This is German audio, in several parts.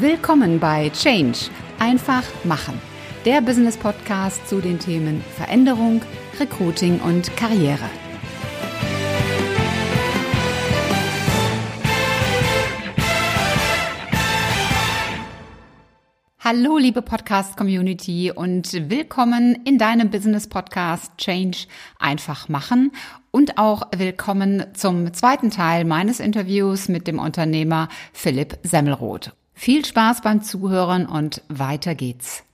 Willkommen bei Change. Einfach machen. Der Business Podcast zu den Themen Veränderung, Recruiting und Karriere. Hallo, liebe Podcast-Community und willkommen in deinem Business-Podcast Change einfach machen und auch willkommen zum zweiten Teil meines Interviews mit dem Unternehmer Philipp Semmelroth. Viel Spaß beim Zuhören und weiter geht's.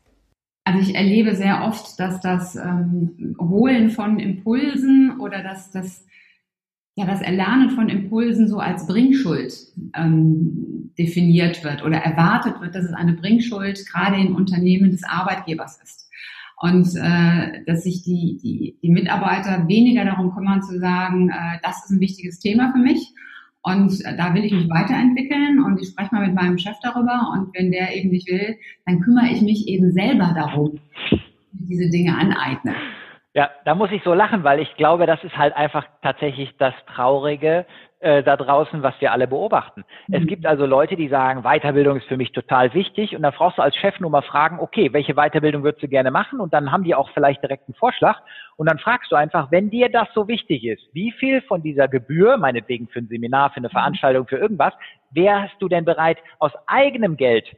Also ich erlebe sehr oft, dass das ähm, Holen von Impulsen oder dass das ja das Erlernen von Impulsen so als Bringschuld ähm, definiert wird oder erwartet wird, dass es eine Bringschuld gerade im Unternehmen des Arbeitgebers ist. Und äh, dass sich die, die, die Mitarbeiter weniger darum kümmern zu sagen, äh, das ist ein wichtiges Thema für mich und da will ich mich weiterentwickeln und ich spreche mal mit meinem Chef darüber und wenn der eben nicht will, dann kümmere ich mich eben selber darum, diese Dinge aneigne. Ja, da muss ich so lachen, weil ich glaube, das ist halt einfach tatsächlich das Traurige, äh, da draußen, was wir alle beobachten. Mhm. Es gibt also Leute, die sagen, Weiterbildung ist für mich total wichtig und dann brauchst du als Chef nur mal fragen, okay, welche Weiterbildung würdest du gerne machen und dann haben die auch vielleicht direkt einen Vorschlag und dann fragst du einfach, wenn dir das so wichtig ist, wie viel von dieser Gebühr, meinetwegen für ein Seminar, für eine mhm. Veranstaltung, für irgendwas, wärst du denn bereit, aus eigenem Geld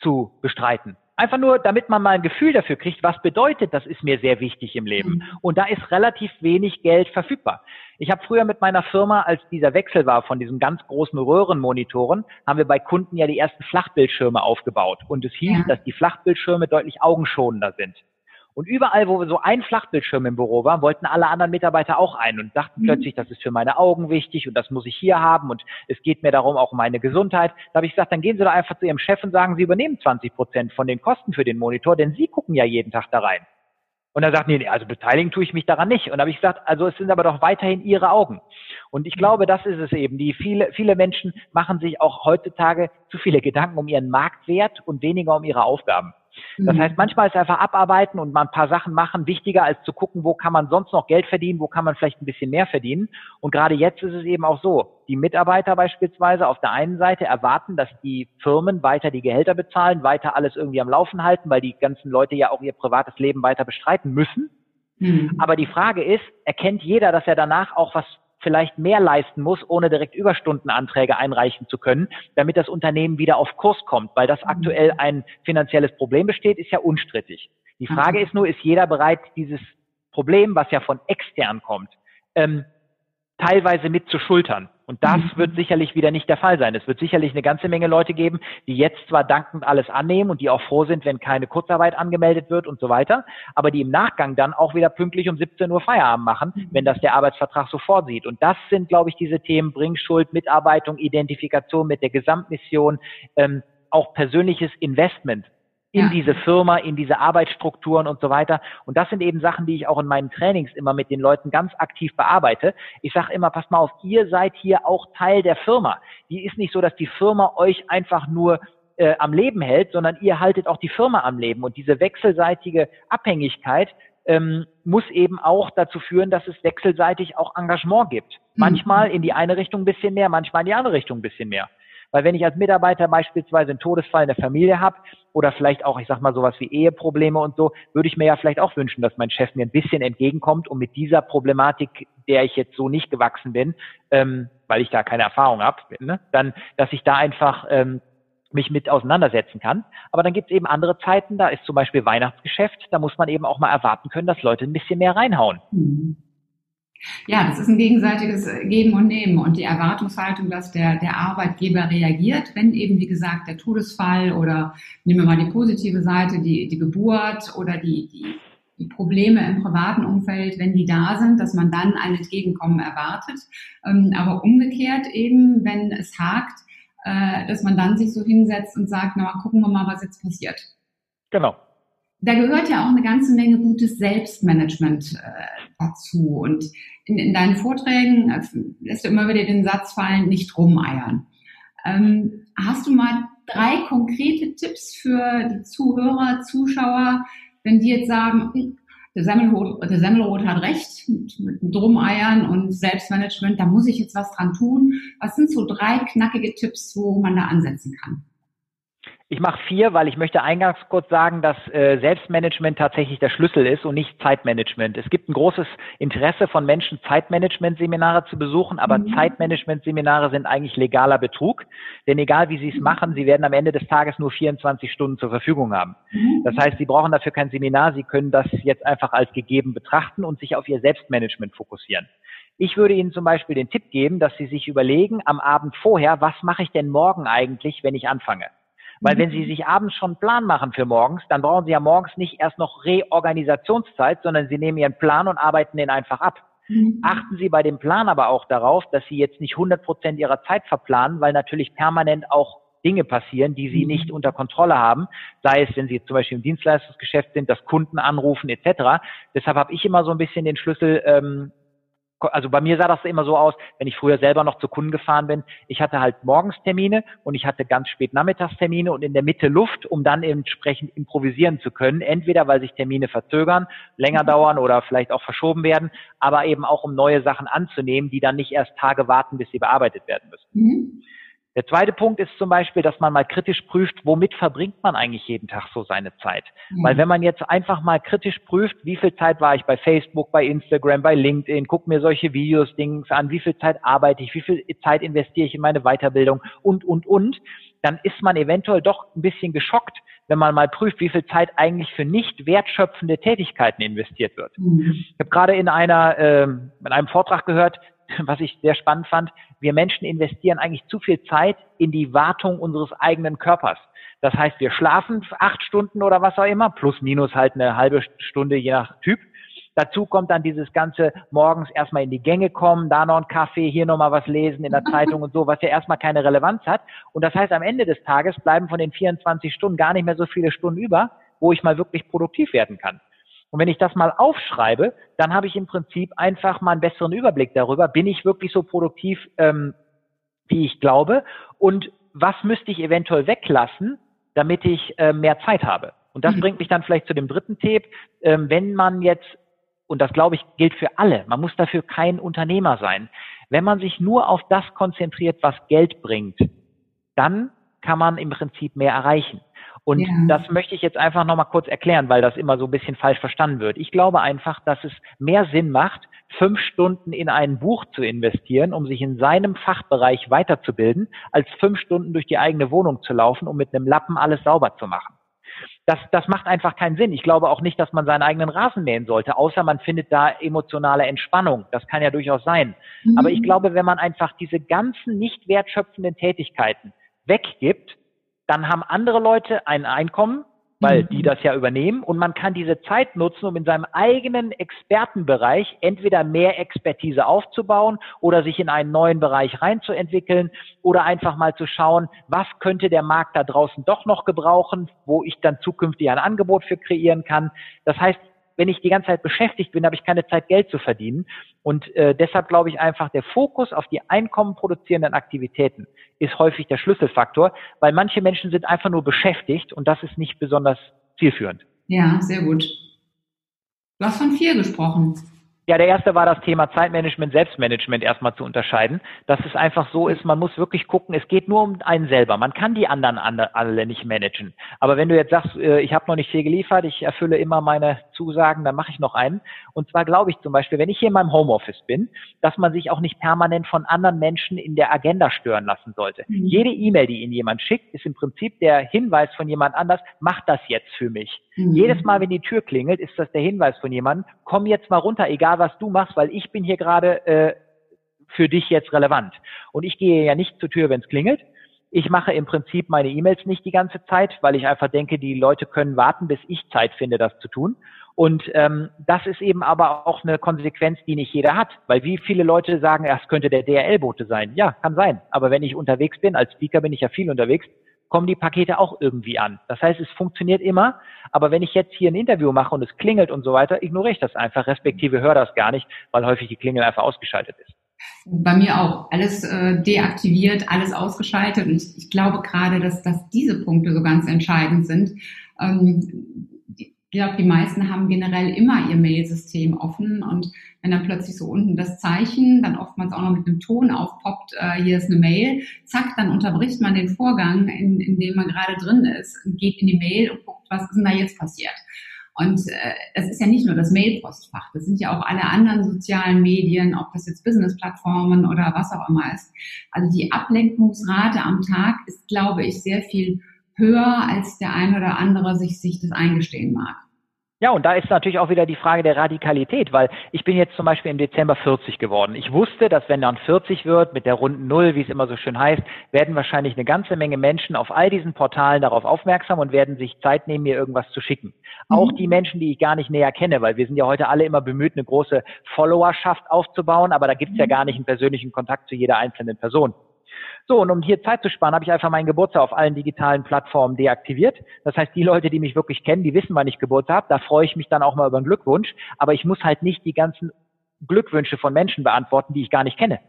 zu bestreiten? Einfach nur, damit man mal ein Gefühl dafür kriegt, was bedeutet, das ist mir sehr wichtig im Leben. Mhm. Und da ist relativ wenig Geld verfügbar. Ich habe früher mit meiner Firma, als dieser Wechsel war von diesen ganz großen Röhrenmonitoren, haben wir bei Kunden ja die ersten Flachbildschirme aufgebaut. Und es hieß, ja. dass die Flachbildschirme deutlich augenschonender sind. Und überall, wo so ein Flachbildschirm im Büro war, wollten alle anderen Mitarbeiter auch ein und dachten mhm. plötzlich, das ist für meine Augen wichtig und das muss ich hier haben und es geht mir darum auch um meine Gesundheit. Da habe ich gesagt, dann gehen Sie doch einfach zu Ihrem Chef und sagen, Sie übernehmen 20 Prozent von den Kosten für den Monitor, denn Sie gucken ja jeden Tag da rein. Und er sagt, nee, nee, also beteiligen tue ich mich daran nicht. Und da habe ich gesagt, also es sind aber doch weiterhin Ihre Augen. Und ich glaube, das ist es eben. Die viele, viele Menschen machen sich auch heutzutage zu viele Gedanken um ihren Marktwert und weniger um ihre Aufgaben. Das mhm. heißt, manchmal ist einfach abarbeiten und mal ein paar Sachen machen wichtiger, als zu gucken, wo kann man sonst noch Geld verdienen, wo kann man vielleicht ein bisschen mehr verdienen. Und gerade jetzt ist es eben auch so. Die Mitarbeiter beispielsweise auf der einen Seite erwarten, dass die Firmen weiter die Gehälter bezahlen, weiter alles irgendwie am Laufen halten, weil die ganzen Leute ja auch ihr privates Leben weiter bestreiten müssen. Mhm. Aber die Frage ist, erkennt jeder, dass er danach auch was vielleicht mehr leisten muss, ohne direkt Überstundenanträge einreichen zu können, damit das Unternehmen wieder auf Kurs kommt, weil das aktuell mhm. ein finanzielles Problem besteht, ist ja unstrittig. Die Frage mhm. ist nur, ist jeder bereit, dieses Problem, was ja von extern kommt, ähm, teilweise mit zu schultern. Und das mhm. wird sicherlich wieder nicht der Fall sein. Es wird sicherlich eine ganze Menge Leute geben, die jetzt zwar dankend alles annehmen und die auch froh sind, wenn keine Kurzarbeit angemeldet wird und so weiter, aber die im Nachgang dann auch wieder pünktlich um 17 Uhr Feierabend machen, mhm. wenn das der Arbeitsvertrag so vorsieht. Und das sind, glaube ich, diese Themen Bringschuld, Mitarbeitung, Identifikation mit der Gesamtmission, ähm, auch persönliches Investment in ja. diese Firma, in diese Arbeitsstrukturen und so weiter. Und das sind eben Sachen, die ich auch in meinen Trainings immer mit den Leuten ganz aktiv bearbeite. Ich sage immer, passt mal auf, ihr seid hier auch Teil der Firma. Die ist nicht so, dass die Firma euch einfach nur äh, am Leben hält, sondern ihr haltet auch die Firma am Leben. Und diese wechselseitige Abhängigkeit ähm, muss eben auch dazu führen, dass es wechselseitig auch Engagement gibt. Mhm. Manchmal in die eine Richtung ein bisschen mehr, manchmal in die andere Richtung ein bisschen mehr. Weil wenn ich als Mitarbeiter beispielsweise einen Todesfall in der Familie habe oder vielleicht auch, ich sag mal, sowas wie Eheprobleme und so, würde ich mir ja vielleicht auch wünschen, dass mein Chef mir ein bisschen entgegenkommt und mit dieser Problematik, der ich jetzt so nicht gewachsen bin, ähm, weil ich da keine Erfahrung habe, ne, dann, dass ich da einfach ähm, mich mit auseinandersetzen kann. Aber dann gibt es eben andere Zeiten, da ist zum Beispiel Weihnachtsgeschäft, da muss man eben auch mal erwarten können, dass Leute ein bisschen mehr reinhauen. Mhm. Ja, das ist ein gegenseitiges Geben und Nehmen und die Erwartungshaltung, dass der, der Arbeitgeber reagiert, wenn eben, wie gesagt, der Todesfall oder nehmen wir mal die positive Seite, die, die Geburt oder die, die, die Probleme im privaten Umfeld, wenn die da sind, dass man dann ein Entgegenkommen erwartet. Ähm, aber umgekehrt eben, wenn es hakt, äh, dass man dann sich so hinsetzt und sagt, na gucken wir mal, was jetzt passiert. Genau da gehört ja auch eine ganze Menge gutes Selbstmanagement äh, dazu. Und in, in deinen Vorträgen äh, lässt du immer wieder den Satz fallen, nicht rumeiern. Ähm, hast du mal drei konkrete Tipps für die Zuhörer, Zuschauer, wenn die jetzt sagen, hm, der Semmelrot, der Semmelrot hat recht mit, mit Drumeiern und Selbstmanagement, da muss ich jetzt was dran tun. Was sind so drei knackige Tipps, wo man da ansetzen kann? Ich mache vier, weil ich möchte eingangs kurz sagen, dass äh, Selbstmanagement tatsächlich der Schlüssel ist und nicht Zeitmanagement. Es gibt ein großes Interesse von Menschen, Zeitmanagement-Seminare zu besuchen, aber mhm. Zeitmanagement-Seminare sind eigentlich legaler Betrug. Denn egal wie Sie es machen, Sie werden am Ende des Tages nur 24 Stunden zur Verfügung haben. Mhm. Das heißt, Sie brauchen dafür kein Seminar. Sie können das jetzt einfach als gegeben betrachten und sich auf Ihr Selbstmanagement fokussieren. Ich würde Ihnen zum Beispiel den Tipp geben, dass Sie sich überlegen am Abend vorher, was mache ich denn morgen eigentlich, wenn ich anfange? Weil wenn Sie mhm. sich abends schon einen Plan machen für morgens, dann brauchen Sie ja morgens nicht erst noch Reorganisationszeit, sondern Sie nehmen Ihren Plan und arbeiten den einfach ab. Mhm. Achten Sie bei dem Plan aber auch darauf, dass Sie jetzt nicht 100 Prozent Ihrer Zeit verplanen, weil natürlich permanent auch Dinge passieren, die Sie mhm. nicht unter Kontrolle haben, sei es, wenn Sie zum Beispiel im Dienstleistungsgeschäft sind, dass Kunden anrufen etc. Deshalb habe ich immer so ein bisschen den Schlüssel, ähm, also bei mir sah das immer so aus, wenn ich früher selber noch zu Kunden gefahren bin, ich hatte halt morgens Termine und ich hatte ganz spät Nachmittagstermine und in der Mitte Luft, um dann entsprechend improvisieren zu können. Entweder weil sich Termine verzögern, länger dauern oder vielleicht auch verschoben werden, aber eben auch um neue Sachen anzunehmen, die dann nicht erst Tage warten, bis sie bearbeitet werden müssen. Mhm. Der zweite Punkt ist zum Beispiel, dass man mal kritisch prüft, womit verbringt man eigentlich jeden Tag so seine Zeit. Mhm. Weil wenn man jetzt einfach mal kritisch prüft, wie viel Zeit war ich bei Facebook, bei Instagram, bei LinkedIn, guck mir solche Videos, Dings an, wie viel Zeit arbeite ich, wie viel Zeit investiere ich in meine Weiterbildung und, und, und, dann ist man eventuell doch ein bisschen geschockt, wenn man mal prüft, wie viel Zeit eigentlich für nicht wertschöpfende Tätigkeiten investiert wird. Mhm. Ich habe gerade in einer, äh, in einem Vortrag gehört, was ich sehr spannend fand, wir Menschen investieren eigentlich zu viel Zeit in die Wartung unseres eigenen Körpers. Das heißt, wir schlafen acht Stunden oder was auch immer, plus minus halt eine halbe Stunde je nach Typ. Dazu kommt dann dieses ganze morgens erstmal in die Gänge kommen, da noch ein Kaffee, hier nochmal was lesen in der Zeitung und so, was ja erstmal keine Relevanz hat. Und das heißt, am Ende des Tages bleiben von den 24 Stunden gar nicht mehr so viele Stunden über, wo ich mal wirklich produktiv werden kann. Und wenn ich das mal aufschreibe, dann habe ich im Prinzip einfach mal einen besseren Überblick darüber, bin ich wirklich so produktiv, ähm, wie ich glaube und was müsste ich eventuell weglassen, damit ich äh, mehr Zeit habe. Und das mhm. bringt mich dann vielleicht zu dem dritten Tipp, ähm, wenn man jetzt, und das glaube ich gilt für alle, man muss dafür kein Unternehmer sein, wenn man sich nur auf das konzentriert, was Geld bringt, dann kann man im Prinzip mehr erreichen. Und ja. das möchte ich jetzt einfach nochmal kurz erklären, weil das immer so ein bisschen falsch verstanden wird. Ich glaube einfach, dass es mehr Sinn macht, fünf Stunden in ein Buch zu investieren, um sich in seinem Fachbereich weiterzubilden, als fünf Stunden durch die eigene Wohnung zu laufen, um mit einem Lappen alles sauber zu machen. Das, das macht einfach keinen Sinn. Ich glaube auch nicht, dass man seinen eigenen Rasen mähen sollte, außer man findet da emotionale Entspannung. Das kann ja durchaus sein. Mhm. Aber ich glaube, wenn man einfach diese ganzen nicht wertschöpfenden Tätigkeiten weggibt, dann haben andere Leute ein Einkommen, weil mhm. die das ja übernehmen und man kann diese Zeit nutzen, um in seinem eigenen Expertenbereich entweder mehr Expertise aufzubauen oder sich in einen neuen Bereich reinzuentwickeln oder einfach mal zu schauen, was könnte der Markt da draußen doch noch gebrauchen, wo ich dann zukünftig ein Angebot für kreieren kann. Das heißt, wenn ich die ganze Zeit beschäftigt bin, habe ich keine Zeit, Geld zu verdienen. Und äh, deshalb glaube ich einfach, der Fokus auf die einkommenproduzierenden Aktivitäten ist häufig der Schlüsselfaktor, weil manche Menschen sind einfach nur beschäftigt und das ist nicht besonders zielführend. Ja, sehr gut. Du hast von vier gesprochen. Ja, der erste war das Thema Zeitmanagement, Selbstmanagement erstmal zu unterscheiden. Dass es einfach so ist, man muss wirklich gucken, es geht nur um einen selber. Man kann die anderen alle nicht managen. Aber wenn du jetzt sagst, äh, ich habe noch nicht viel geliefert, ich erfülle immer meine Zusagen, dann mache ich noch einen. Und zwar glaube ich zum Beispiel, wenn ich hier in meinem Homeoffice bin, dass man sich auch nicht permanent von anderen Menschen in der Agenda stören lassen sollte. Mhm. Jede E-Mail, die Ihnen jemand schickt, ist im Prinzip der Hinweis von jemand anders, mach das jetzt für mich. Mhm. Jedes Mal, wenn die Tür klingelt, ist das der Hinweis von jemandem, komm jetzt mal runter, egal was du machst, weil ich bin hier gerade äh, für dich jetzt relevant. Und ich gehe ja nicht zur Tür, wenn es klingelt. Ich mache im Prinzip meine E-Mails nicht die ganze Zeit, weil ich einfach denke, die Leute können warten, bis ich Zeit finde, das zu tun. Und ähm, das ist eben aber auch eine Konsequenz, die nicht jeder hat. Weil wie viele Leute sagen, es könnte der DRL-Bote sein. Ja, kann sein. Aber wenn ich unterwegs bin, als Speaker bin ich ja viel unterwegs, kommen die Pakete auch irgendwie an. Das heißt, es funktioniert immer, aber wenn ich jetzt hier ein Interview mache und es klingelt und so weiter, ignoriere ich das einfach, respektive höre das gar nicht, weil häufig die Klingel einfach ausgeschaltet ist. Bei mir auch. Alles äh, deaktiviert, alles ausgeschaltet. Und ich, ich glaube gerade, dass, dass diese Punkte so ganz entscheidend sind. Ähm, ich glaube, die meisten haben generell immer ihr Mailsystem offen und wenn dann plötzlich so unten das Zeichen, dann oftmals auch noch mit einem Ton aufpoppt, äh, hier ist eine Mail, zack, dann unterbricht man den Vorgang, in, in dem man gerade drin ist, geht in die Mail und guckt, was ist denn da jetzt passiert. Und äh, es ist ja nicht nur das Mailpostfach, das sind ja auch alle anderen sozialen Medien, ob das jetzt Business-Plattformen oder was auch immer ist. Also die Ablenkungsrate am Tag ist, glaube ich, sehr viel höher, als der ein oder andere sich, sich das eingestehen mag. Ja, und da ist natürlich auch wieder die Frage der Radikalität, weil ich bin jetzt zum Beispiel im Dezember 40 geworden. Ich wusste, dass wenn dann 40 wird, mit der runden Null, wie es immer so schön heißt, werden wahrscheinlich eine ganze Menge Menschen auf all diesen Portalen darauf aufmerksam und werden sich Zeit nehmen, mir irgendwas zu schicken. Mhm. Auch die Menschen, die ich gar nicht näher kenne, weil wir sind ja heute alle immer bemüht, eine große Followerschaft aufzubauen, aber da gibt es ja mhm. gar nicht einen persönlichen Kontakt zu jeder einzelnen Person. So, und um hier Zeit zu sparen, habe ich einfach meinen Geburtstag auf allen digitalen Plattformen deaktiviert. Das heißt, die Leute, die mich wirklich kennen, die wissen, wann ich Geburtstag habe. Da freue ich mich dann auch mal über einen Glückwunsch. Aber ich muss halt nicht die ganzen Glückwünsche von Menschen beantworten, die ich gar nicht kenne.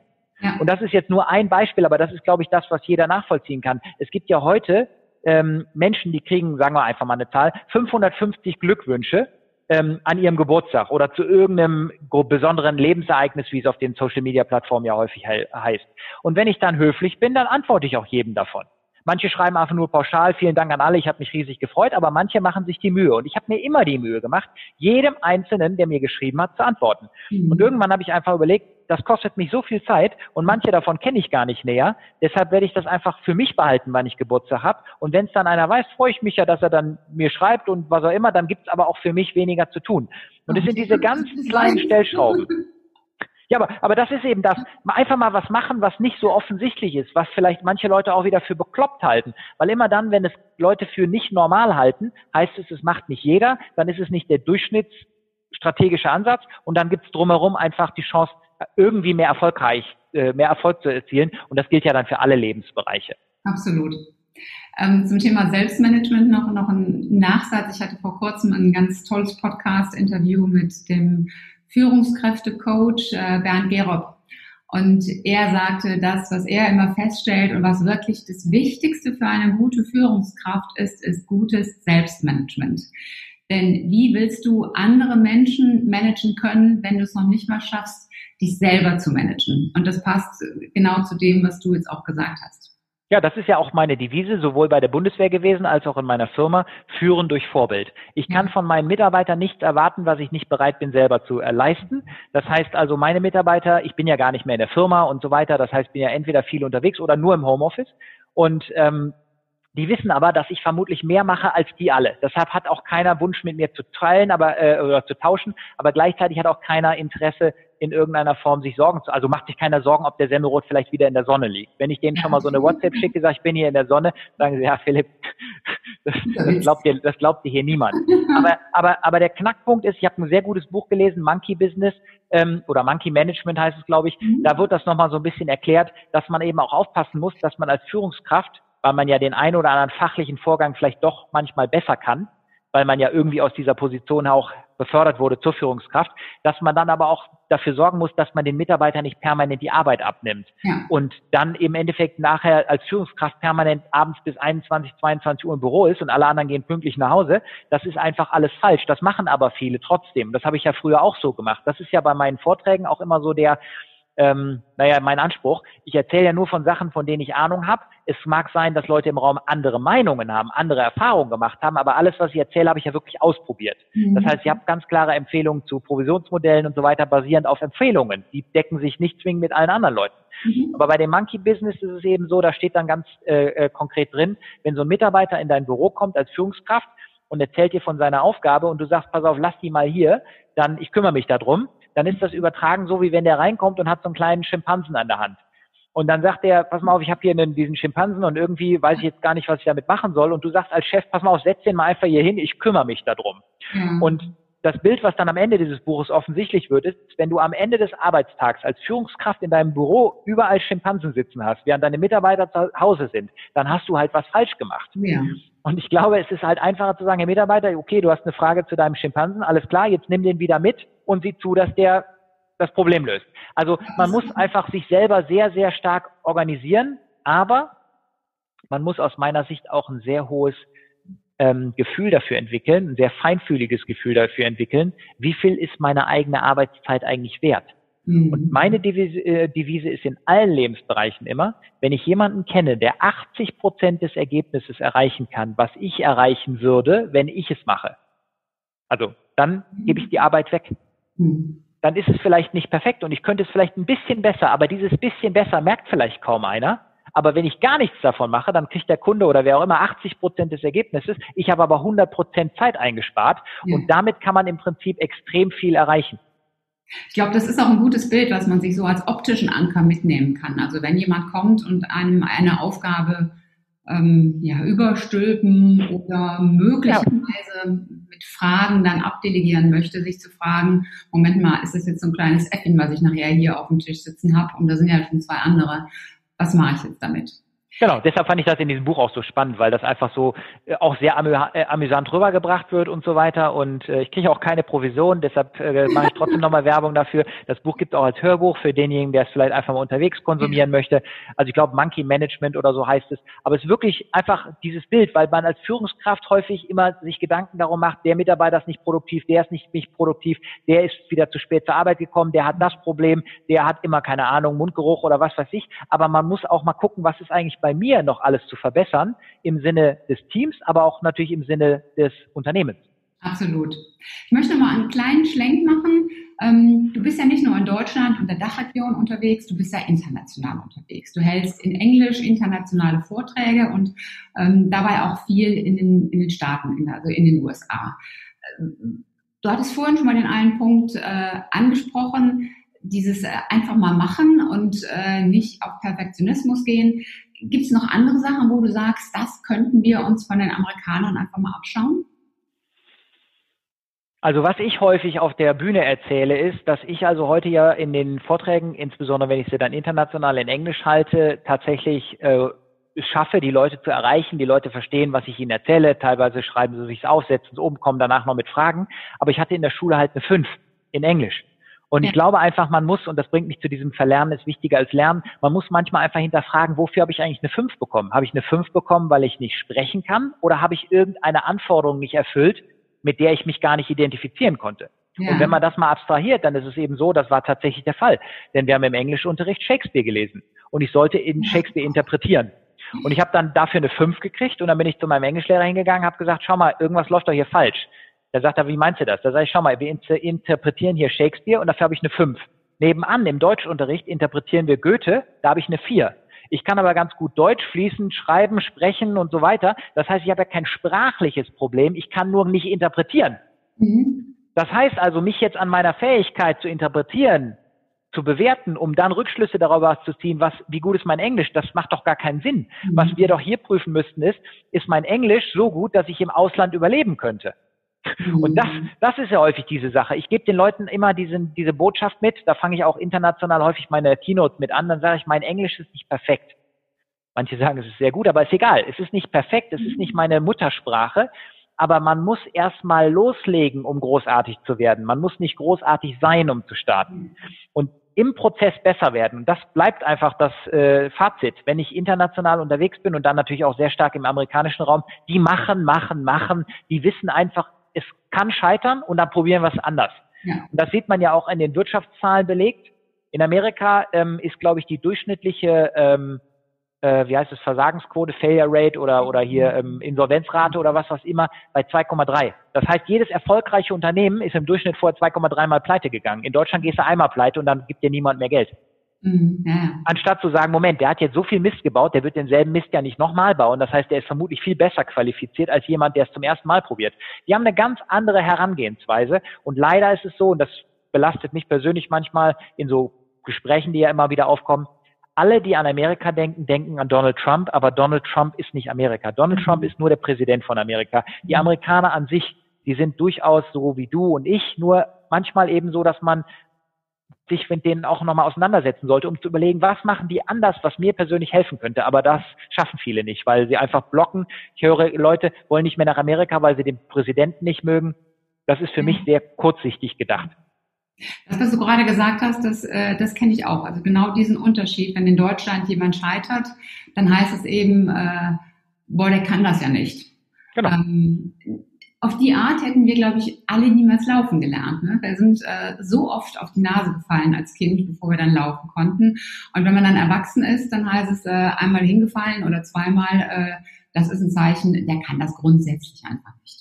Ja. Und das ist jetzt nur ein Beispiel, aber das ist, glaube ich, das, was jeder nachvollziehen kann. Es gibt ja heute ähm, Menschen, die kriegen, sagen wir einfach mal eine Zahl, 550 Glückwünsche ähm, an ihrem Geburtstag oder zu irgendeinem besonderen Lebensereignis, wie es auf den Social-Media-Plattformen ja häufig he heißt. Und wenn ich dann höflich bin, dann antworte ich auch jedem davon. Manche schreiben einfach nur pauschal, vielen Dank an alle, ich habe mich riesig gefreut, aber manche machen sich die Mühe. Und ich habe mir immer die Mühe gemacht, jedem Einzelnen, der mir geschrieben hat, zu antworten. Mhm. Und irgendwann habe ich einfach überlegt, das kostet mich so viel Zeit und manche davon kenne ich gar nicht näher. Deshalb werde ich das einfach für mich behalten, wann ich Geburtstag habe. Und wenn es dann einer weiß, freue ich mich ja, dass er dann mir schreibt und was auch immer, dann gibt es aber auch für mich weniger zu tun. Und es sind diese ganzen kleinen Stellschrauben. Ja, aber, aber das ist eben das. Einfach mal was machen, was nicht so offensichtlich ist, was vielleicht manche Leute auch wieder für bekloppt halten. Weil immer dann, wenn es Leute für nicht normal halten, heißt es, es macht nicht jeder, dann ist es nicht der durchschnittsstrategische Ansatz und dann gibt es drumherum einfach die Chance, irgendwie mehr erfolgreich, äh, mehr Erfolg zu erzielen. Und das gilt ja dann für alle Lebensbereiche. Absolut. Ähm, zum Thema Selbstmanagement noch, noch ein Nachsatz. Ich hatte vor kurzem ein ganz tolles Podcast-Interview mit dem Führungskräftecoach äh, Bernd Gerob. Und er sagte, das, was er immer feststellt und was wirklich das Wichtigste für eine gute Führungskraft ist, ist gutes Selbstmanagement. Denn wie willst du andere Menschen managen können, wenn du es noch nicht mal schaffst, dich selber zu managen? Und das passt genau zu dem, was du jetzt auch gesagt hast. Ja, das ist ja auch meine Devise, sowohl bei der Bundeswehr gewesen als auch in meiner Firma, führen durch Vorbild. Ich kann von meinen Mitarbeitern nichts erwarten, was ich nicht bereit bin, selber zu äh, leisten. Das heißt also, meine Mitarbeiter, ich bin ja gar nicht mehr in der Firma und so weiter, das heißt, bin ja entweder viel unterwegs oder nur im Homeoffice. Und ähm, die wissen aber, dass ich vermutlich mehr mache als die alle. Deshalb hat auch keiner Wunsch mit mir zu teilen, aber äh, oder zu tauschen, aber gleichzeitig hat auch keiner Interesse in irgendeiner Form sich Sorgen zu, also macht sich keiner Sorgen, ob der Semmelrot vielleicht wieder in der Sonne liegt. Wenn ich denen schon mal so eine WhatsApp schicke, sage ich bin hier in der Sonne, sagen sie, ja Philipp, das, das glaubt dir, das glaubt dir hier niemand. Aber aber aber der Knackpunkt ist, ich habe ein sehr gutes Buch gelesen, Monkey Business ähm, oder Monkey Management heißt es, glaube ich. Mhm. Da wird das nochmal so ein bisschen erklärt, dass man eben auch aufpassen muss, dass man als Führungskraft weil man ja den einen oder anderen fachlichen Vorgang vielleicht doch manchmal besser kann, weil man ja irgendwie aus dieser Position auch befördert wurde zur Führungskraft, dass man dann aber auch dafür sorgen muss, dass man den Mitarbeitern nicht permanent die Arbeit abnimmt ja. und dann im Endeffekt nachher als Führungskraft permanent abends bis 21, 22 Uhr im Büro ist und alle anderen gehen pünktlich nach Hause. Das ist einfach alles falsch. Das machen aber viele trotzdem. Das habe ich ja früher auch so gemacht. Das ist ja bei meinen Vorträgen auch immer so der, ähm, naja, mein Anspruch. Ich erzähle ja nur von Sachen, von denen ich Ahnung habe. Es mag sein, dass Leute im Raum andere Meinungen haben, andere Erfahrungen gemacht haben, aber alles, was ich erzähle, habe ich ja wirklich ausprobiert. Mhm. Das heißt, ich habe ganz klare Empfehlungen zu Provisionsmodellen und so weiter, basierend auf Empfehlungen. Die decken sich nicht zwingend mit allen anderen Leuten. Mhm. Aber bei dem Monkey Business ist es eben so, da steht dann ganz äh, äh, konkret drin, wenn so ein Mitarbeiter in dein Büro kommt als Führungskraft und erzählt dir von seiner Aufgabe und du sagst, pass auf, lass die mal hier, dann ich kümmere mich darum dann ist das übertragen so, wie wenn der reinkommt und hat so einen kleinen Schimpansen an der Hand. Und dann sagt er, pass mal auf, ich habe hier einen, diesen Schimpansen und irgendwie weiß ich jetzt gar nicht, was ich damit machen soll. Und du sagst als Chef, pass mal auf, setz den mal einfach hier hin, ich kümmere mich darum. Mhm. Und das Bild, was dann am Ende dieses Buches offensichtlich wird, ist, wenn du am Ende des Arbeitstags als Führungskraft in deinem Büro überall Schimpansen sitzen hast, während deine Mitarbeiter zu Hause sind, dann hast du halt was falsch gemacht. Ja. Und ich glaube, es ist halt einfacher zu sagen, Herr Mitarbeiter, okay, du hast eine Frage zu deinem Schimpansen, alles klar, jetzt nimm den wieder mit und sieh zu, dass der das Problem löst. Also man muss einfach sich selber sehr, sehr stark organisieren, aber man muss aus meiner Sicht auch ein sehr hohes ähm, Gefühl dafür entwickeln, ein sehr feinfühliges Gefühl dafür entwickeln, wie viel ist meine eigene Arbeitszeit eigentlich wert. Mhm. Und meine Devise, äh, Devise ist in allen Lebensbereichen immer, wenn ich jemanden kenne, der 80 Prozent des Ergebnisses erreichen kann, was ich erreichen würde, wenn ich es mache. Also dann gebe ich die Arbeit weg. Dann ist es vielleicht nicht perfekt und ich könnte es vielleicht ein bisschen besser, aber dieses bisschen besser merkt vielleicht kaum einer. Aber wenn ich gar nichts davon mache, dann kriegt der Kunde oder wer auch immer 80 Prozent des Ergebnisses. Ich habe aber 100 Prozent Zeit eingespart ja. und damit kann man im Prinzip extrem viel erreichen. Ich glaube, das ist auch ein gutes Bild, was man sich so als optischen Anker mitnehmen kann. Also wenn jemand kommt und einem eine Aufgabe ähm, ja, überstülpen oder möglicherweise ja. mit Fragen dann abdelegieren möchte, sich zu fragen, Moment mal, ist das jetzt so ein kleines Äffchen, was ich nachher hier auf dem Tisch sitzen habe und da sind ja schon zwei andere was mache ich jetzt damit? Genau, deshalb fand ich das in diesem Buch auch so spannend, weil das einfach so äh, auch sehr amü äh, amüsant rübergebracht wird und so weiter. Und äh, ich kriege auch keine Provision, deshalb äh, mache ich trotzdem nochmal Werbung dafür. Das Buch gibt es auch als Hörbuch für denjenigen, der es vielleicht einfach mal unterwegs konsumieren mhm. möchte. Also ich glaube Monkey Management oder so heißt es. Aber es ist wirklich einfach dieses Bild, weil man als Führungskraft häufig immer sich Gedanken darum macht, der Mitarbeiter ist nicht produktiv, der ist nicht, nicht produktiv, der ist wieder zu spät zur Arbeit gekommen, der hat das Problem, der hat immer keine Ahnung, Mundgeruch oder was weiß ich. Aber man muss auch mal gucken, was ist eigentlich bei mir noch alles zu verbessern im Sinne des Teams, aber auch natürlich im Sinne des Unternehmens. Absolut. Ich möchte mal einen kleinen Schlenk machen. Ähm, du bist ja nicht nur in Deutschland und der Dachregion unterwegs, du bist ja international unterwegs. Du hältst in Englisch internationale Vorträge und ähm, dabei auch viel in den, in den Staaten, also in den USA. Du hattest vorhin schon mal den einen Punkt äh, angesprochen, dieses äh, einfach mal machen und äh, nicht auf Perfektionismus gehen. Gibt es noch andere Sachen, wo du sagst, das könnten wir uns von den Amerikanern einfach mal abschauen? Also was ich häufig auf der Bühne erzähle, ist, dass ich also heute ja in den Vorträgen, insbesondere wenn ich sie dann international in Englisch halte, tatsächlich äh, schaffe, die Leute zu erreichen, die Leute verstehen, was ich ihnen erzähle. Teilweise schreiben sie sich's auf, setzen es um, kommen danach noch mit Fragen. Aber ich hatte in der Schule halt eine 5 in Englisch. Und ja. ich glaube einfach, man muss, und das bringt mich zu diesem Verlernen, ist wichtiger als Lernen, man muss manchmal einfach hinterfragen, wofür habe ich eigentlich eine 5 bekommen? Habe ich eine 5 bekommen, weil ich nicht sprechen kann? Oder habe ich irgendeine Anforderung nicht erfüllt, mit der ich mich gar nicht identifizieren konnte? Ja. Und wenn man das mal abstrahiert, dann ist es eben so, das war tatsächlich der Fall. Denn wir haben im Englischunterricht Shakespeare gelesen. Und ich sollte in Shakespeare interpretieren. Und ich habe dann dafür eine 5 gekriegt und dann bin ich zu meinem Englischlehrer hingegangen, habe gesagt, schau mal, irgendwas läuft doch hier falsch. Da sagt er, wie meinst du das? Da sage ich, schau mal, wir interpretieren hier Shakespeare und dafür habe ich eine 5. Nebenan im Deutschunterricht interpretieren wir Goethe, da habe ich eine 4. Ich kann aber ganz gut Deutsch fließen, schreiben, sprechen und so weiter. Das heißt, ich habe ja kein sprachliches Problem, ich kann nur nicht interpretieren. Mhm. Das heißt also, mich jetzt an meiner Fähigkeit zu interpretieren, zu bewerten, um dann Rückschlüsse darüber zu ziehen, was, wie gut ist mein Englisch, das macht doch gar keinen Sinn. Mhm. Was wir doch hier prüfen müssten ist, ist mein Englisch so gut, dass ich im Ausland überleben könnte? Und das, mhm. das ist ja häufig diese Sache. Ich gebe den Leuten immer diesen, diese Botschaft mit. Da fange ich auch international häufig meine Keynotes mit an. Dann sage ich, mein Englisch ist nicht perfekt. Manche sagen, es ist sehr gut, aber ist egal. Es ist nicht perfekt. Es ist nicht meine Muttersprache. Aber man muss erstmal loslegen, um großartig zu werden. Man muss nicht großartig sein, um zu starten. Und im Prozess besser werden. Das bleibt einfach das äh, Fazit. Wenn ich international unterwegs bin und dann natürlich auch sehr stark im amerikanischen Raum, die machen, machen, machen, die wissen einfach, kann scheitern und dann probieren wir es anders. Ja. Und das sieht man ja auch in den Wirtschaftszahlen belegt. In Amerika ähm, ist, glaube ich, die durchschnittliche, ähm, äh, wie heißt es, Versagensquote, Failure Rate oder, oder hier ähm, Insolvenzrate oder was was immer bei 2,3. Das heißt, jedes erfolgreiche Unternehmen ist im Durchschnitt vorher 2,3 Mal pleite gegangen. In Deutschland gehst du einmal pleite und dann gibt dir niemand mehr Geld. Mhm, ja. Anstatt zu sagen, Moment, der hat jetzt so viel Mist gebaut, der wird denselben Mist ja nicht nochmal bauen. Das heißt, der ist vermutlich viel besser qualifiziert als jemand, der es zum ersten Mal probiert. Die haben eine ganz andere Herangehensweise. Und leider ist es so, und das belastet mich persönlich manchmal in so Gesprächen, die ja immer wieder aufkommen, alle, die an Amerika denken, denken an Donald Trump, aber Donald Trump ist nicht Amerika. Donald mhm. Trump ist nur der Präsident von Amerika. Die Amerikaner an sich, die sind durchaus so wie du und ich, nur manchmal eben so, dass man sich mit denen auch nochmal auseinandersetzen sollte, um zu überlegen, was machen die anders, was mir persönlich helfen könnte. Aber das schaffen viele nicht, weil sie einfach blocken. Ich höre, Leute wollen nicht mehr nach Amerika, weil sie den Präsidenten nicht mögen. Das ist für mich sehr kurzsichtig gedacht. Das, was du gerade gesagt hast, das, äh, das kenne ich auch. Also genau diesen Unterschied, wenn in Deutschland jemand scheitert, dann heißt es eben, äh, boah, der kann das ja nicht. Genau. Ähm, auf die Art hätten wir, glaube ich, alle niemals laufen gelernt. Ne? Wir sind äh, so oft auf die Nase gefallen als Kind, bevor wir dann laufen konnten. Und wenn man dann erwachsen ist, dann heißt es äh, einmal hingefallen oder zweimal, äh, das ist ein Zeichen, der kann das grundsätzlich einfach nicht.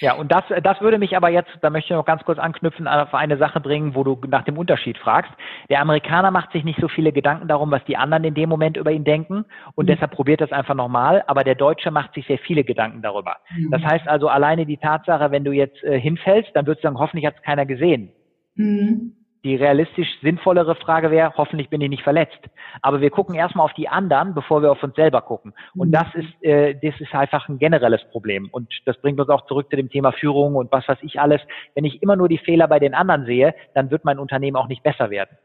Ja, und das, das würde mich aber jetzt, da möchte ich noch ganz kurz anknüpfen, auf eine Sache bringen, wo du nach dem Unterschied fragst. Der Amerikaner macht sich nicht so viele Gedanken darum, was die anderen in dem Moment über ihn denken und mhm. deshalb probiert das einfach nochmal, aber der Deutsche macht sich sehr viele Gedanken darüber. Mhm. Das heißt also alleine die Tatsache, wenn du jetzt äh, hinfällst, dann würdest du sagen, hoffentlich hat es keiner gesehen. Mhm. Die realistisch sinnvollere Frage wäre, hoffentlich bin ich nicht verletzt. Aber wir gucken erstmal auf die anderen, bevor wir auf uns selber gucken. Und das ist, äh, das ist einfach ein generelles Problem. Und das bringt uns auch zurück zu dem Thema Führung und was weiß ich alles. Wenn ich immer nur die Fehler bei den anderen sehe, dann wird mein Unternehmen auch nicht besser werden.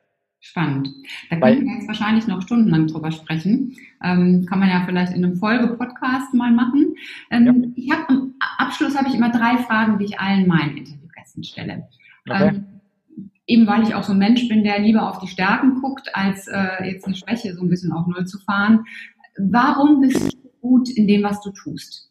Spannend. Da können wir jetzt wahrscheinlich noch stundenlang drüber sprechen. Ähm, kann man ja vielleicht in einem Folge-Podcast mal machen. Ähm, ja. Ich habe am Abschluss habe ich immer drei Fragen, die ich allen meinen Interviewgästen stelle. Okay. Ähm, eben weil ich auch so ein Mensch bin, der lieber auf die Stärken guckt, als äh, jetzt eine Schwäche so ein bisschen auf Null zu fahren. Warum bist du gut in dem, was du tust?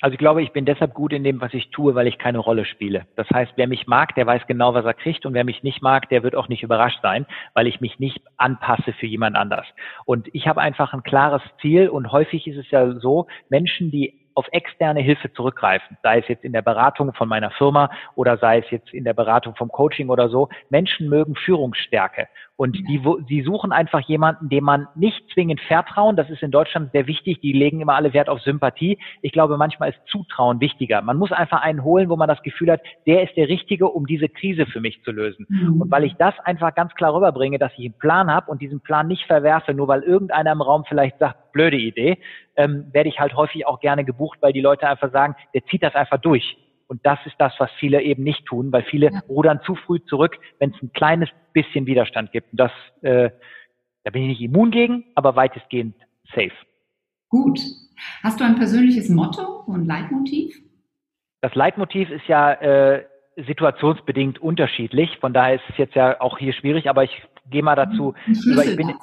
Also ich glaube, ich bin deshalb gut in dem, was ich tue, weil ich keine Rolle spiele. Das heißt, wer mich mag, der weiß genau, was er kriegt und wer mich nicht mag, der wird auch nicht überrascht sein, weil ich mich nicht anpasse für jemand anders. Und ich habe einfach ein klares Ziel und häufig ist es ja so, Menschen, die auf externe Hilfe zurückgreifen, sei es jetzt in der Beratung von meiner Firma oder sei es jetzt in der Beratung vom Coaching oder so. Menschen mögen Führungsstärke und die, die suchen einfach jemanden, dem man nicht zwingend vertrauen. Das ist in Deutschland sehr wichtig. Die legen immer alle Wert auf Sympathie. Ich glaube, manchmal ist Zutrauen wichtiger. Man muss einfach einen holen, wo man das Gefühl hat, der ist der Richtige, um diese Krise für mich zu lösen. Mhm. Und weil ich das einfach ganz klar rüberbringe, dass ich einen Plan habe und diesen Plan nicht verwerfe, nur weil irgendeiner im Raum vielleicht sagt, blöde Idee, ähm, werde ich halt häufig auch gerne gebucht, weil die Leute einfach sagen, der zieht das einfach durch. Und das ist das, was viele eben nicht tun, weil viele ja. rudern zu früh zurück, wenn es ein kleines bisschen Widerstand gibt. Und das, äh, da bin ich nicht immun gegen, aber weitestgehend safe. Gut. Hast du ein persönliches Motto und Leitmotiv? Das Leitmotiv ist ja äh, situationsbedingt unterschiedlich. Von daher ist es jetzt ja auch hier schwierig, aber ich gehe mal dazu über. Ich bin,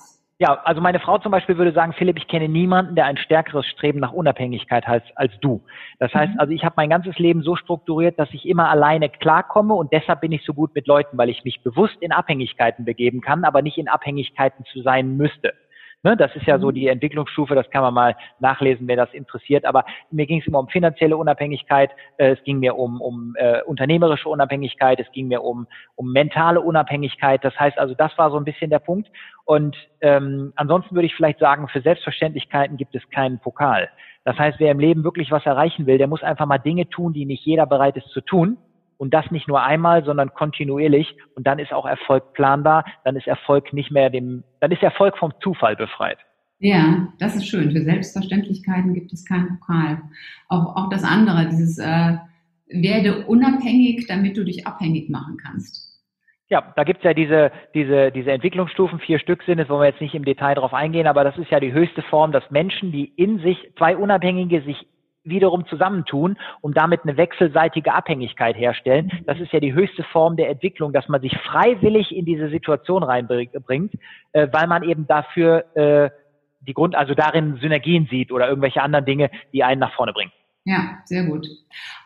ja, also meine Frau zum Beispiel würde sagen, Philipp, ich kenne niemanden, der ein stärkeres Streben nach Unabhängigkeit hat als du. Das heißt, mhm. also ich habe mein ganzes Leben so strukturiert, dass ich immer alleine klarkomme und deshalb bin ich so gut mit Leuten, weil ich mich bewusst in Abhängigkeiten begeben kann, aber nicht in Abhängigkeiten zu sein müsste. Ne, das ist ja so mhm. die Entwicklungsstufe, das kann man mal nachlesen, wer das interessiert. Aber mir ging es immer um finanzielle Unabhängigkeit, äh, es ging mir um, um äh, unternehmerische Unabhängigkeit, es ging mir um, um mentale Unabhängigkeit. Das heißt also, das war so ein bisschen der Punkt. Und ähm, ansonsten würde ich vielleicht sagen, für Selbstverständlichkeiten gibt es keinen Pokal. Das heißt, wer im Leben wirklich was erreichen will, der muss einfach mal Dinge tun, die nicht jeder bereit ist zu tun und das nicht nur einmal, sondern kontinuierlich. Und dann ist auch Erfolg planbar. Dann ist Erfolg nicht mehr dem, dann ist Erfolg vom Zufall befreit. Ja, das ist schön. Für Selbstverständlichkeiten gibt es keinen Pokal. Auch, auch das andere, dieses äh, werde unabhängig, damit du dich abhängig machen kannst. Ja, da gibt's ja diese, diese, diese Entwicklungsstufen, vier Stück sind es, wollen wir jetzt nicht im Detail drauf eingehen, aber das ist ja die höchste Form, dass Menschen, die in sich, zwei Unabhängige sich wiederum zusammentun und damit eine wechselseitige Abhängigkeit herstellen. Das ist ja die höchste Form der Entwicklung, dass man sich freiwillig in diese Situation reinbringt, äh, weil man eben dafür äh, die Grund, also darin Synergien sieht oder irgendwelche anderen Dinge, die einen nach vorne bringen. Ja, sehr gut.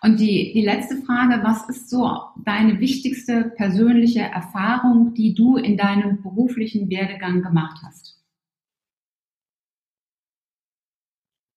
Und die, die letzte Frage, was ist so deine wichtigste persönliche Erfahrung, die du in deinem beruflichen Werdegang gemacht hast?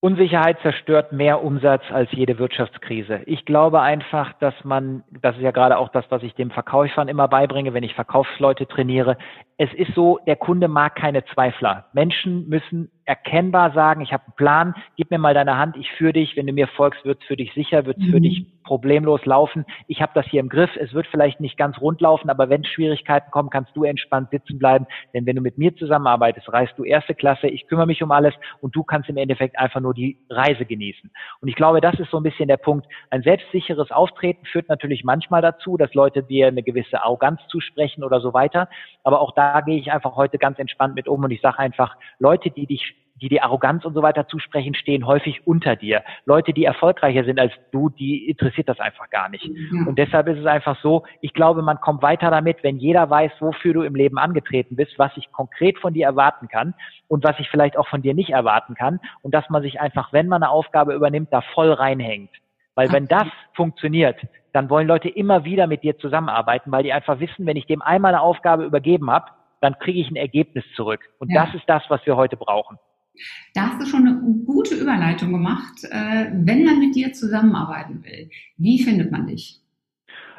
Unsicherheit zerstört mehr Umsatz als jede Wirtschaftskrise. Ich glaube einfach, dass man, das ist ja gerade auch das, was ich dem Verkäufern immer beibringe, wenn ich Verkaufsleute trainiere. Es ist so, der Kunde mag keine Zweifler. Menschen müssen erkennbar sagen, ich habe einen Plan, gib mir mal deine Hand, ich führe dich, wenn du mir folgst, wird es für dich sicher, wird es mhm. für dich problemlos laufen. Ich habe das hier im Griff, es wird vielleicht nicht ganz rund laufen, aber wenn Schwierigkeiten kommen, kannst du entspannt sitzen bleiben, denn wenn du mit mir zusammenarbeitest, reist du erste Klasse, ich kümmere mich um alles und du kannst im Endeffekt einfach nur die Reise genießen. Und ich glaube, das ist so ein bisschen der Punkt. Ein selbstsicheres Auftreten führt natürlich manchmal dazu, dass Leute dir eine gewisse Arroganz zusprechen oder so weiter, aber auch da gehe ich einfach heute ganz entspannt mit um und ich sage einfach, Leute, die dich die die Arroganz und so weiter zusprechen, stehen häufig unter dir. Leute, die erfolgreicher sind als du, die interessiert das einfach gar nicht. Ja. Und deshalb ist es einfach so, ich glaube, man kommt weiter damit, wenn jeder weiß, wofür du im Leben angetreten bist, was ich konkret von dir erwarten kann und was ich vielleicht auch von dir nicht erwarten kann und dass man sich einfach, wenn man eine Aufgabe übernimmt, da voll reinhängt. Weil wenn das funktioniert, dann wollen Leute immer wieder mit dir zusammenarbeiten, weil die einfach wissen, wenn ich dem einmal eine Aufgabe übergeben habe, dann kriege ich ein Ergebnis zurück. Und ja. das ist das, was wir heute brauchen. Da hast du schon eine gute Überleitung gemacht. Äh, wenn man mit dir zusammenarbeiten will, wie findet man dich?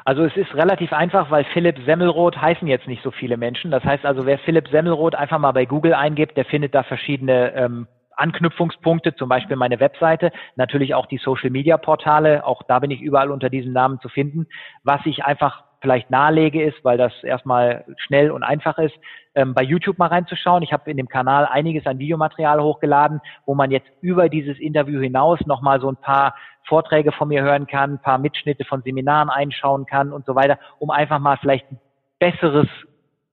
Also es ist relativ einfach, weil Philipp Semmelroth heißen jetzt nicht so viele Menschen. Das heißt also, wer Philipp Semmelroth einfach mal bei Google eingibt, der findet da verschiedene ähm, Anknüpfungspunkte, zum Beispiel meine Webseite, natürlich auch die Social Media Portale, auch da bin ich überall unter diesem Namen zu finden. Was ich einfach vielleicht nahelege ist, weil das erstmal schnell und einfach ist, ähm, bei YouTube mal reinzuschauen. Ich habe in dem Kanal einiges an Videomaterial hochgeladen, wo man jetzt über dieses Interview hinaus nochmal so ein paar Vorträge von mir hören kann, ein paar Mitschnitte von Seminaren einschauen kann und so weiter, um einfach mal vielleicht ein besseres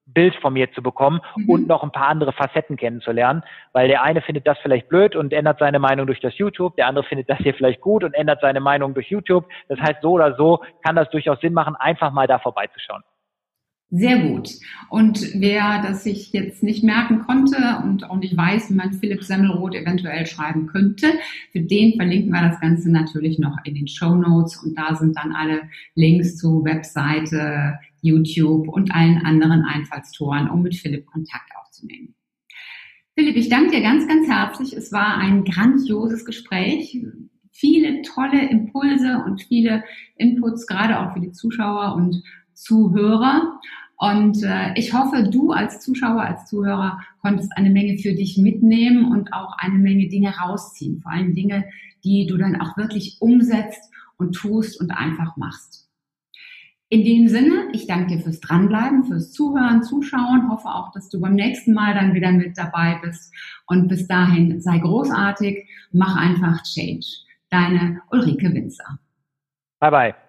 Bild von mir zu bekommen mhm. und noch ein paar andere Facetten kennenzulernen, weil der eine findet das vielleicht blöd und ändert seine Meinung durch das YouTube, der andere findet das hier vielleicht gut und ändert seine Meinung durch YouTube. Das heißt, so oder so kann das durchaus Sinn machen, einfach mal da vorbeizuschauen. Sehr gut. Und wer das sich jetzt nicht merken konnte und auch nicht weiß, wie man Philipp Semmelroth eventuell schreiben könnte, für den verlinken wir das Ganze natürlich noch in den Show Notes und da sind dann alle Links zu Webseite, YouTube und allen anderen Einfallstoren, um mit Philipp Kontakt aufzunehmen. Philipp, ich danke dir ganz, ganz herzlich. Es war ein grandioses Gespräch. Viele tolle Impulse und viele Inputs, gerade auch für die Zuschauer und Zuhörer. Und äh, ich hoffe, du als Zuschauer, als Zuhörer konntest eine Menge für dich mitnehmen und auch eine Menge Dinge rausziehen. Vor allem Dinge, die du dann auch wirklich umsetzt und tust und einfach machst. In dem Sinne, ich danke dir fürs Dranbleiben, fürs Zuhören, Zuschauen. Hoffe auch, dass du beim nächsten Mal dann wieder mit dabei bist. Und bis dahin sei großartig, mach einfach Change. Deine Ulrike Winzer. Bye bye.